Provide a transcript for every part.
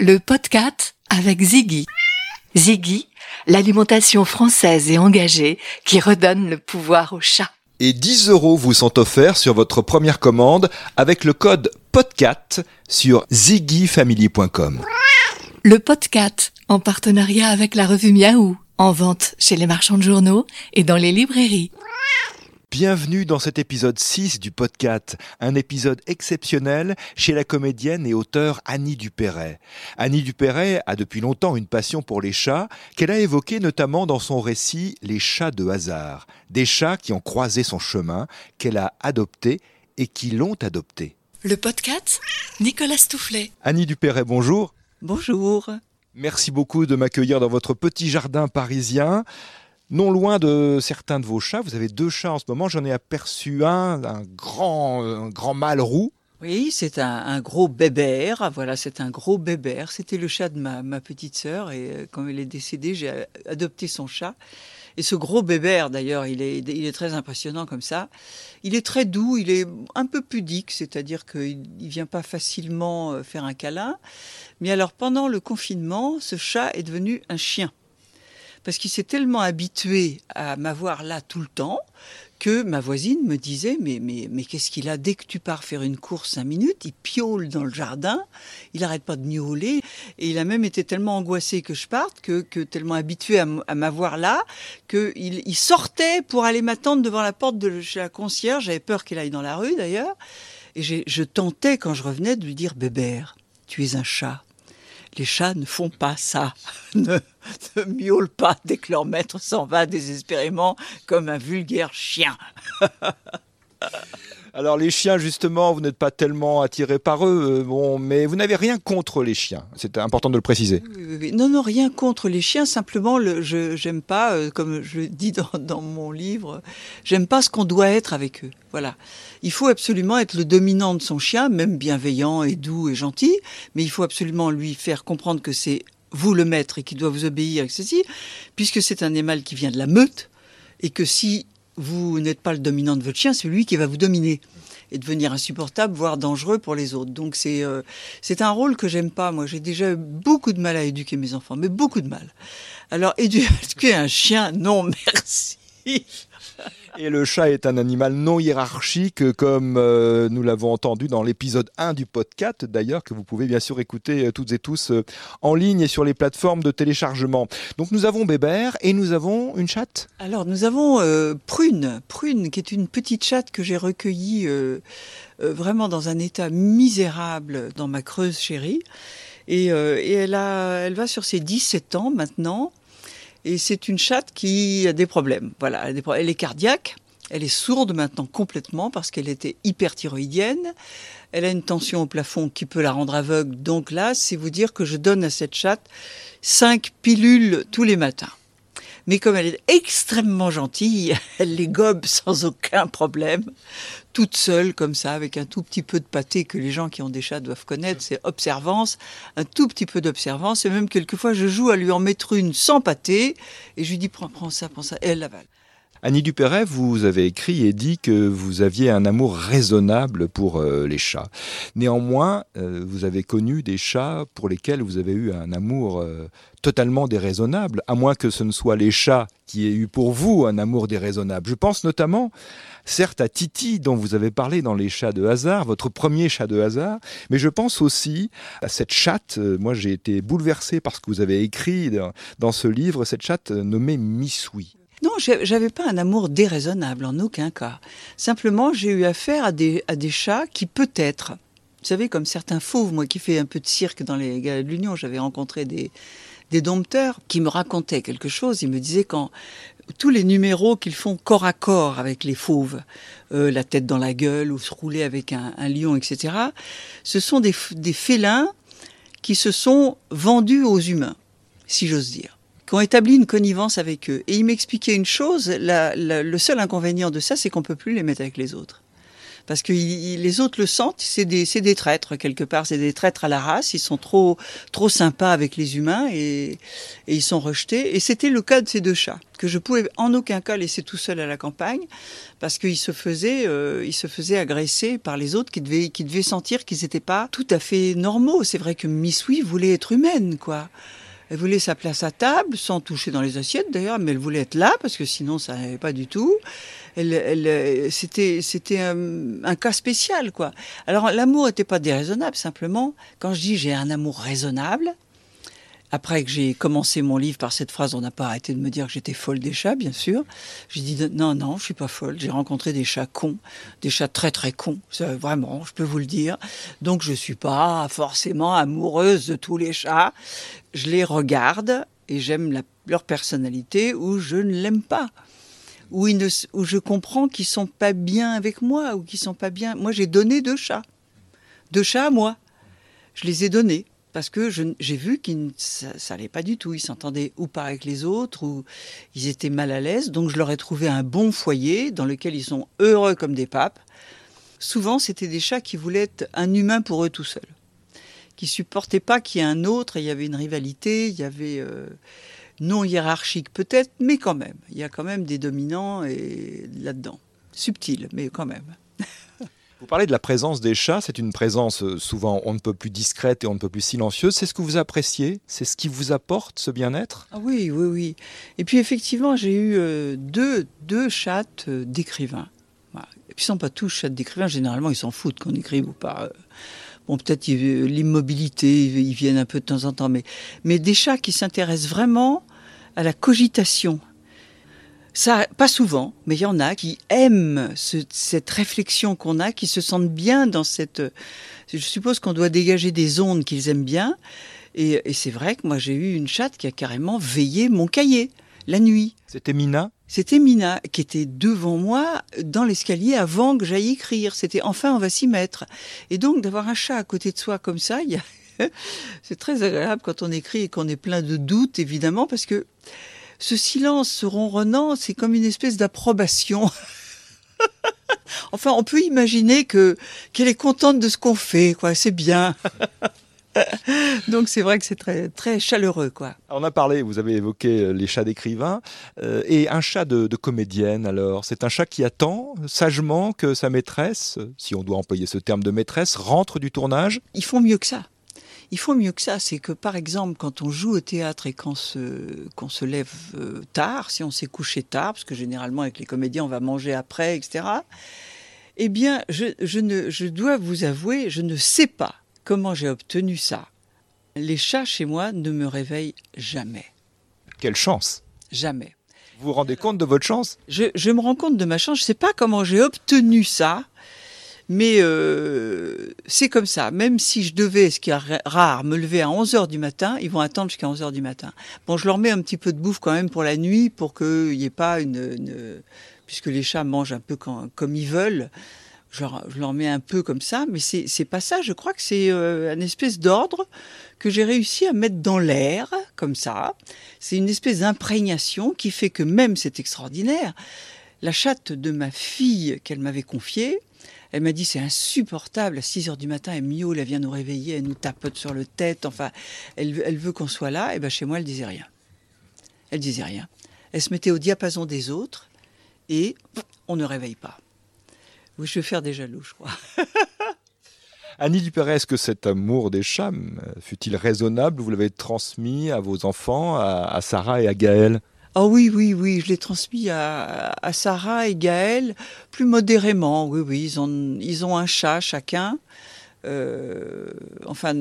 le podcast avec Ziggy. Ziggy, l'alimentation française et engagée qui redonne le pouvoir au chat. Et 10 euros vous sont offerts sur votre première commande avec le code PODCAT sur ziggyfamily.com. Le podcast en partenariat avec la revue Miaou, en vente chez les marchands de journaux et dans les librairies. Bienvenue dans cet épisode 6 du podcast, un épisode exceptionnel chez la comédienne et auteure Annie Dupéret. Annie Dupéret a depuis longtemps une passion pour les chats qu'elle a évoquée notamment dans son récit Les chats de hasard, des chats qui ont croisé son chemin, qu'elle a adoptés et qui l'ont adopté. Le podcast, Nicolas Stoufflet. Annie Dupéret, bonjour. Bonjour. Merci beaucoup de m'accueillir dans votre petit jardin parisien. Non loin de certains de vos chats, vous avez deux chats en ce moment. J'en ai aperçu un, un grand, un grand mâle roux. Oui, c'est un, gros bébert. Voilà, c'est un gros bébert. C'était le chat de ma, petite sœur et euh, quand elle est décédée, j'ai adopté son chat. Et ce gros bébert, d'ailleurs, il est, il est très impressionnant comme ça. Il est très doux, il est un peu pudique, c'est-à-dire qu'il ne vient pas facilement euh, faire un câlin. Mais alors, pendant le confinement, ce chat est devenu un chien. Parce qu'il s'est tellement habitué à m'avoir là tout le temps que ma voisine me disait mais mais mais qu'est-ce qu'il a? Dès que tu pars faire une course cinq minutes il piaule dans le jardin il arrête pas de miauler et il a même été tellement angoissé que je parte que, que tellement habitué à, m'avoir là que il, sortait pour aller m'attendre devant la porte de chez la concierge. J'avais peur qu'il aille dans la rue d'ailleurs. Et je tentais quand je revenais de lui dire bébert tu es un chat les chats ne font pas ça, ne, miaulent pas dès que leur maître s'en va désespérément comme un vulgaire chien. Alors les chiens, justement, vous n'êtes pas tellement attiré par eux, euh, bon, mais vous n'avez rien contre les chiens. C'est important de le préciser. Oui, oui, oui. Non, non, rien contre les chiens, simplement, le, je j'aime pas, euh, comme je dis dans, dans mon livre, j'aime pas ce qu'on doit être avec eux. Voilà. Il faut absolument être le dominant de son chien, même bienveillant et doux et gentil, mais il faut absolument lui faire comprendre que c'est vous le maître et qu'il doit vous obéir, etc., puisque c'est un animal qui vient de la meute, et que si vous n'êtes pas le dominant de votre chien, c'est lui qui va vous dominer et devenir insupportable, voire dangereux pour les autres. Donc c'est euh, c'est un rôle que j'aime pas. Moi, j'ai déjà eu beaucoup de mal à éduquer mes enfants, mais beaucoup de mal. Alors éduquer un chien, non, merci. Et le chat est un animal non hiérarchique, comme euh, nous l'avons entendu dans l'épisode 1 du podcast, d'ailleurs, que vous pouvez bien sûr écouter euh, toutes et tous euh, en ligne et sur les plateformes de téléchargement. Donc nous avons Bébert et nous avons une chatte. Alors nous avons Prune, Prune, qui est une petite chatte que j'ai recueillie vraiment dans un état misérable dans ma Creuse chérie. Et, et elle, a, elle va sur ses 17 ans maintenant. Et c'est une chatte qui a des problèmes. Voilà, elle, est cardiaque. Elle est sourde maintenant complètement parce qu'elle était hyperthyroïdienne. Elle a une tension au plafond qui peut la rendre aveugle. Donc là, c'est vous dire que je donne à cette chatte cinq pilules tous les matins. Mais comme elle est extrêmement gentille, elle les gobe sans aucun problème, toute seule comme ça, avec un tout petit peu de pâté que les gens qui ont des chats doivent connaître, c'est observance, un tout petit peu d'observance, et même quelquefois je joue à lui en mettre une sans pâté, et je lui dis prends, prends ça, prends ça, et elle l'avale. Annie Dupéret, vous avez écrit et dit que vous aviez un amour raisonnable pour euh, les chats. Néanmoins, euh, vous avez connu des chats pour lesquels vous avez eu un amour euh, totalement déraisonnable, à moins que ce ne soit les chats qui aient eu pour vous un amour déraisonnable. Je pense notamment, certes, à Titi, dont vous avez parlé dans Les chats de hasard, votre premier chat de hasard, mais je pense aussi à cette chatte, moi j'ai été bouleversé par ce que vous avez écrit dans, dans ce livre, cette chatte nommée Missoui. Non, j'avais pas un amour déraisonnable en aucun cas. Simplement, j'ai eu affaire à des, à des chats qui peut-être, vous savez, comme certains fauves, moi qui fais un peu de cirque dans les Galas de l'Union, j'avais rencontré des, des dompteurs qui me racontaient quelque chose. Ils me disaient quand tous les numéros qu'ils font corps à corps avec les fauves, euh, la tête dans la gueule ou se rouler avec un, un lion, etc., ce sont des, des félins qui se sont vendus aux humains, si j'ose dire qui ont établi une connivence avec eux. Et il m'expliquait une chose, le seul inconvénient de ça, c'est qu'on peut plus les mettre avec les autres. parce que les autres le sentent, c'est des, traîtres quelque part, c'est des traîtres à la race, ils sont trop, trop sympas avec les humains et, ils sont rejetés. Et c'était le cas de ces deux chats, que je pouvais en aucun cas laisser tout seul à la campagne, parce qu'ils se faisaient, euh, ils se faisaient agresser par les autres qui devaient, qui devaient sentir qu'ils n'étaient pas tout à fait normaux. C'est vrai que Miss Oui voulait être humaine, quoi. Elle voulait sa place à table, sans toucher dans les assiettes d'ailleurs, mais elle voulait être là parce que sinon ça n'allait pas du tout. Elle, c'était, c'était un, un, cas spécial quoi. Alors l'amour n'était pas déraisonnable, simplement quand je dis j'ai un amour raisonnable, après que j'ai commencé mon livre par cette phrase, on n'a pas arrêté de me dire que j'étais folle des chats, bien sûr. J'ai dit non, non, je suis pas folle. J'ai rencontré des chats cons, des chats très très cons, vraiment, je peux vous le dire. Donc je suis pas forcément amoureuse de tous les chats. Je les regarde et j'aime leur personnalité ou je ne l'aime pas. Ou, où je comprends qu'ils sont pas bien avec moi ou qu'ils sont pas bien. Moi, j'ai donné deux chats, deux chats à moi. Je les ai donnés parce que j'ai vu qu'ils ça, ça allait pas du tout. Ils s'entendaient ou pas avec les autres, ou ils étaient mal à l'aise. Donc je leur ai trouvé un bon foyer dans lequel ils sont heureux comme des papes. Souvent, c'était des chats qui voulaient être un humain pour eux tout seuls, qui supportaient pas qu'il y ait un autre. Et il y avait une rivalité, il y avait euh, non hiérarchique peut-être, mais quand même, il y a quand même des dominants et là-dedans, subtil, mais quand même. Vous parlez de la présence des chats, c'est une présence euh, souvent on ne peut plus discrète et on ne peut plus silencieuse. C'est ce que vous appréciez C'est ce qui vous apporte ce bien-être? Ah Oui, oui, oui. Et puis effectivement, j'ai eu euh, deux, deux chattes euh, d'écrivains. Et puis sont pas tous chats d'écrivains, généralement ils s'en foutent qu'on écrive ou pas. Bon, peut-être l'immobilité, ils viennent un peu de temps en temps, mais, mais des chats qui s'intéressent vraiment à la cogitation, ça, pas souvent, mais il y en a qui aiment cette réflexion qu'on a, qui se sentent bien dans cette. Je suppose qu'on doit dégager des ondes qu'ils aiment bien. Et, c'est vrai que moi j'ai eu une chatte qui a carrément veillé mon cahier la nuit. C'était Mina? C'était Mina qui était devant moi dans l'escalier avant que j'aille écrire. C'était enfin on va s'y mettre. Et donc d'avoir un chat à côté de soi comme ça, c'est très agréable quand on écrit et qu'on est plein de doutes évidemment parce que ce silence, ce ronronnant, c'est comme une espèce d'approbation. enfin, on peut imaginer que qu'elle est contente de ce qu'on fait, quoi. C'est bien. Donc c'est vrai que c'est très très chaleureux, quoi. On a parlé, vous avez évoqué euh, les chats d'écrivain euh, et un chat de, de comédienne. Alors, c'est un chat qui attend sagement que sa maîtresse, si on doit employer ce terme de maîtresse, rentre du tournage? Ils font mieux que ça. Il faut mieux que ça. C'est que, par exemple, quand on joue au théâtre et qu'on se, qu'on se lève euh, tard, si on s'est couché tard, parce que généralement, avec les comédiens, on va manger après, etc., eh bien, je, je, ne, je dois vous avouer, je ne sais pas comment j'ai obtenu ça. Les chats chez moi ne me réveillent jamais. Quelle chance Jamais. Vous vous rendez compte de votre chance? Je, je, me rends compte de ma chance. Je ne sais pas comment j'ai obtenu ça. Mais euh, c'est comme ça. Même si je devais, ce qui est rare, me lever à 11 heures du matin, ils vont attendre jusqu'à 11 heures du matin. Bon, je leur mets un petit peu de bouffe quand même pour la nuit, pour qu'il n'y ait pas une, une, Puisque les chats mangent un peu comme ils veulent. Je leur, je leur, mets un peu comme ça, mais c'est pas ça. Je crois que c'est euh, un espèce d'ordre que j'ai réussi à mettre dans l'air, comme ça. C'est une espèce d'imprégnation qui fait que même, c'est extraordinaire, la chatte de ma fille qu'elle m'avait confiée, elle m'a dit c'est insupportable, à 6 heures du matin, elle miaule, elle vient nous réveiller, elle nous tapote sur le tête, enfin, elle, elle veut qu'on soit là. Et ben chez moi, elle disait rien. Elle disait rien. Elle se mettait au diapason des autres et on ne réveille pas. Oui, je vais faire des jaloux, je crois. Annie Dupéret, est-ce que cet amour des chats, fut-il raisonnable? Vous l'avez transmis à vos enfants, à, à Sarah et à Gaël ah oui, oui, oui, je l'ai transmis à, à, Sarah et Gaël plus modérément. Oui, oui, ils ont, ils ont un chat chacun. Euh, enfin,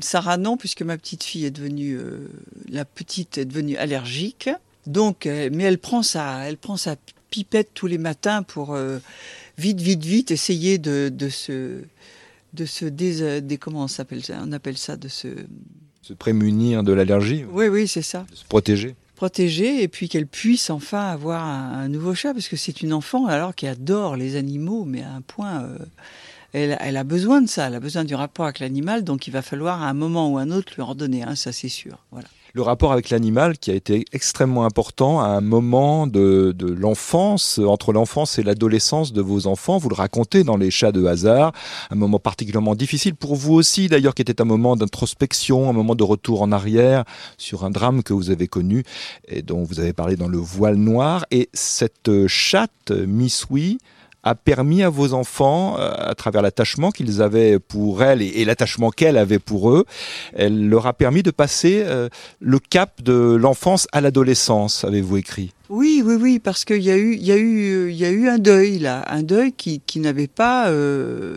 Sarah non, puisque ma petite fille est devenue, euh, la petite est devenue allergique. Donc, euh, mais elle prend sa, elle prend sa pipette tous les matins pour vite, vite, vite essayer de, de se, de se dés, dés comment on s'appelle ça On appelle ça de se se prémunir de l'allergie. Oui, oui, c'est ça. De se protéger protégée et puis qu'elle puisse enfin avoir un, nouveau chat parce que c'est une enfant alors qui adore les animaux mais à un point euh, elle, elle, a besoin de ça elle a besoin du rapport avec l'animal donc il va falloir à un moment ou un autre lui en donner ça c'est sûr. Voilà le rapport avec l'animal qui a été extrêmement important à un moment de, de l'enfance, entre l'enfance et l'adolescence de vos enfants. Vous le racontez dans Les chats de hasard, un moment particulièrement difficile pour vous aussi d'ailleurs, qui était un moment d'introspection, un moment de retour en arrière sur un drame que vous avez connu et dont vous avez parlé dans Le voile noir. Et cette chatte, Miss Oui, a permis à vos enfants, euh, à travers l'attachement qu'ils avaient pour elle et, l'attachement qu'elle avait pour eux, elle leur a permis de passer euh, le cap de l'enfance à l'adolescence, avez-vous écrit? Oui, oui, oui, parce qu'il y a eu, y a eu, y a eu un deuil là, un deuil qui, qui n'avait pas, euh,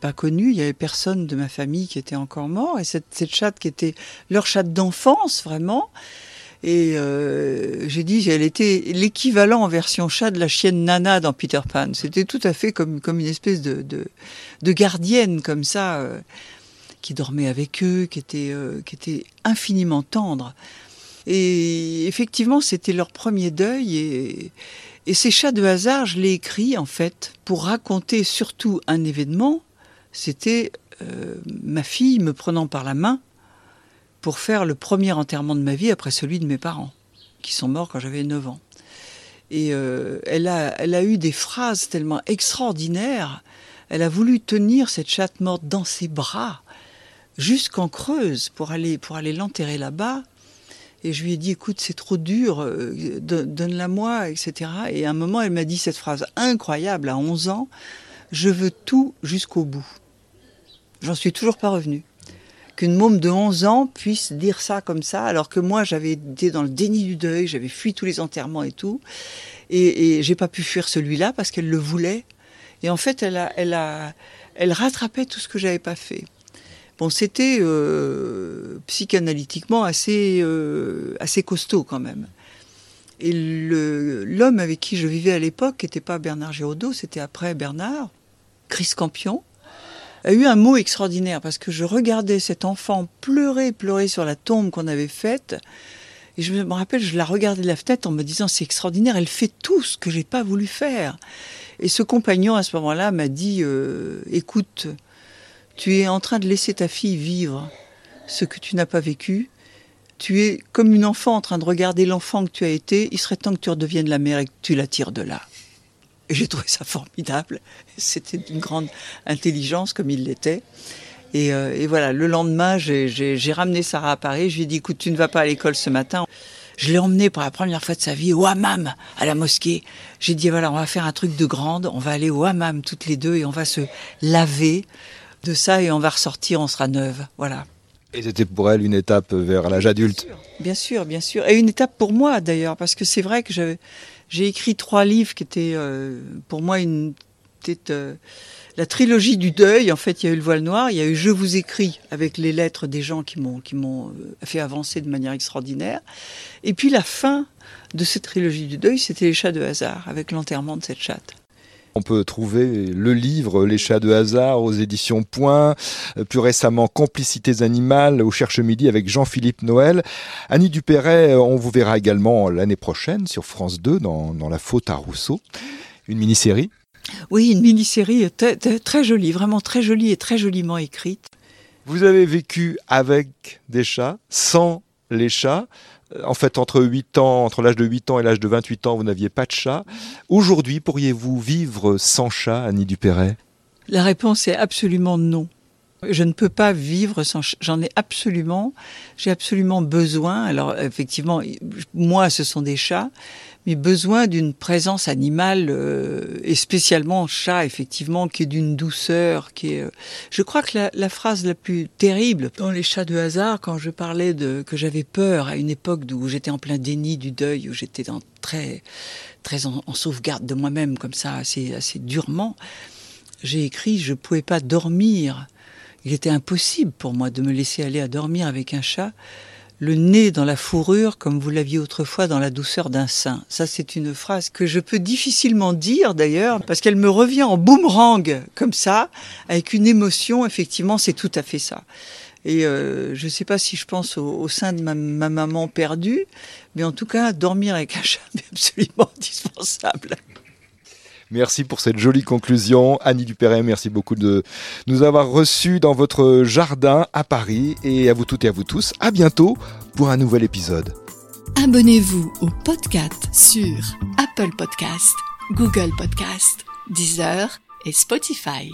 pas connu. Il y avait personne de ma famille qui était encore mort, et cette, cette chatte qui était leur chatte d'enfance vraiment, et euh, j'ai dit, elle était l'équivalent en version chat de la chienne Nana dans Peter Pan. C'était tout à fait comme, comme une espèce de, de, gardienne comme ça, euh, qui dormait avec eux, qui était, euh, qui était infiniment tendre. Et effectivement, c'était leur premier deuil. Et, et ces chats de hasard, je l'ai écrit en fait pour raconter surtout un événement. C'était ma fille me prenant par la main pour faire le premier enterrement de ma vie après celui de mes parents, qui sont morts quand j'avais 9 ans. Et euh, elle, a, elle a eu des phrases tellement extraordinaires. Elle a voulu tenir cette chatte morte dans ses bras jusqu'en Creuse pour aller, pour aller l'enterrer là-bas. Et je lui ai dit, écoute, c'est trop dur, euh, donne-la moi, etc. Et à un moment, elle m'a dit cette phrase incroyable, à 11 ans, je veux tout jusqu'au bout. J'en suis toujours pas revenue qu'une môme de 11 ans puisse dire ça comme ça, alors que moi j'avais été dans le déni du deuil, j'avais fui tous les enterrements et tout, et, j'ai pas pu fuir celui-là parce qu'elle le voulait. Et en fait, elle a, elle a, elle rattrapait tout ce que j'avais pas fait. Bon, c'était euh, psychanalytiquement assez, euh, assez costaud quand même. Et l'homme avec qui je vivais à l'époque n'était pas Bernard Giraudot, c'était après Bernard, Chris Campion, a eu un mot extraordinaire parce que je regardais cet enfant pleurer, pleurer sur la tombe qu'on avait faite. Et je me rappelle, je la regardais de la fenêtre en me disant c'est extraordinaire, elle fait tout ce que j'ai pas voulu faire. Et ce compagnon à ce moment-là m'a dit euh, écoute, tu es en train de laisser ta fille vivre ce que tu n'as pas vécu. Tu es comme une enfant en train de regarder l'enfant que tu as été. Il serait temps que tu redeviennes la mère et que tu la tires de là. Et j'ai trouvé ça formidable. C'était d'une grande intelligence comme il l'était. Et, euh, et, voilà, le lendemain, j'ai ramené Sarah à Paris. Je lui ai dit, écoute, tu ne vas pas à l'école ce matin. Je l'ai emmenée pour la première fois de sa vie au hammam, à la mosquée. J'ai dit, voilà, on va faire un truc de grande. On va aller au hammam toutes les deux et on va se laver de ça et on va ressortir, on sera neuve. Voilà. Et c'était pour elle une étape vers l'âge adulte. Bien sûr, bien sûr. Et une étape pour moi d'ailleurs, parce que c'est vrai que j'avais j'ai écrit trois livres qui étaient euh, pour moi une euh, la trilogie du deuil. En fait, il y a eu le voile noir, il y a eu Je vous écris avec les lettres des gens qui m'ont qui m'ont euh, fait avancer de manière extraordinaire. Et puis la fin de cette trilogie du deuil, c'était les chats de hasard avec l'enterrement de cette chatte. On peut trouver le livre Les chats de hasard aux éditions Point, euh, plus récemment Complicités animales au Cherche Midi avec Jean-Philippe Noël. Annie Dupéret, euh, on vous verra également l'année prochaine sur France 2 dans, La faute à Rousseau, une mini-série. Oui, une mini-série très jolie, vraiment très jolie et très joliment écrite. Vous avez vécu avec des chats, sans les chats. En fait, entre 8 ans, entre l'âge de 8 ans et l'âge de 28 ans, vous n'aviez pas de chat. Aujourd'hui, pourriez-vous vivre sans chat, Annie Dupéret? La réponse est absolument non. Je ne peux pas vivre sans. J'en ai absolument. J'ai absolument besoin. Alors effectivement, moi, ce sont des chats, mais besoin d'une présence animale euh, et spécialement chat effectivement qui est d'une douceur qui est euh, je crois que la, phrase la plus terrible dans les chats de hasard quand je parlais de que j'avais peur à une époque où j'étais en plein déni du deuil où j'étais très très en, en sauvegarde de moi-même comme ça assez assez durement j'ai écrit je pouvais pas dormir il était impossible pour moi de me laisser aller à dormir avec un chat le nez dans la fourrure comme vous l'aviez autrefois dans la douceur d'un sein. Ça, c'est une phrase que je peux difficilement dire d'ailleurs, parce qu'elle me revient en boomerang comme ça, avec une émotion. Effectivement, c'est tout à fait ça. Et euh, je ne sais pas si je pense au, sein de ma, ma, maman perdue, mais en tout cas, dormir avec un chat est absolument indispensable. Merci pour cette jolie conclusion. Annie Dupéret, merci beaucoup de nous avoir reçus dans votre jardin à Paris. Et à vous toutes et à vous tous, à bientôt pour un nouvel épisode. Abonnez-vous au podcast sur Apple Podcast, Google Podcast, Deezer et Spotify.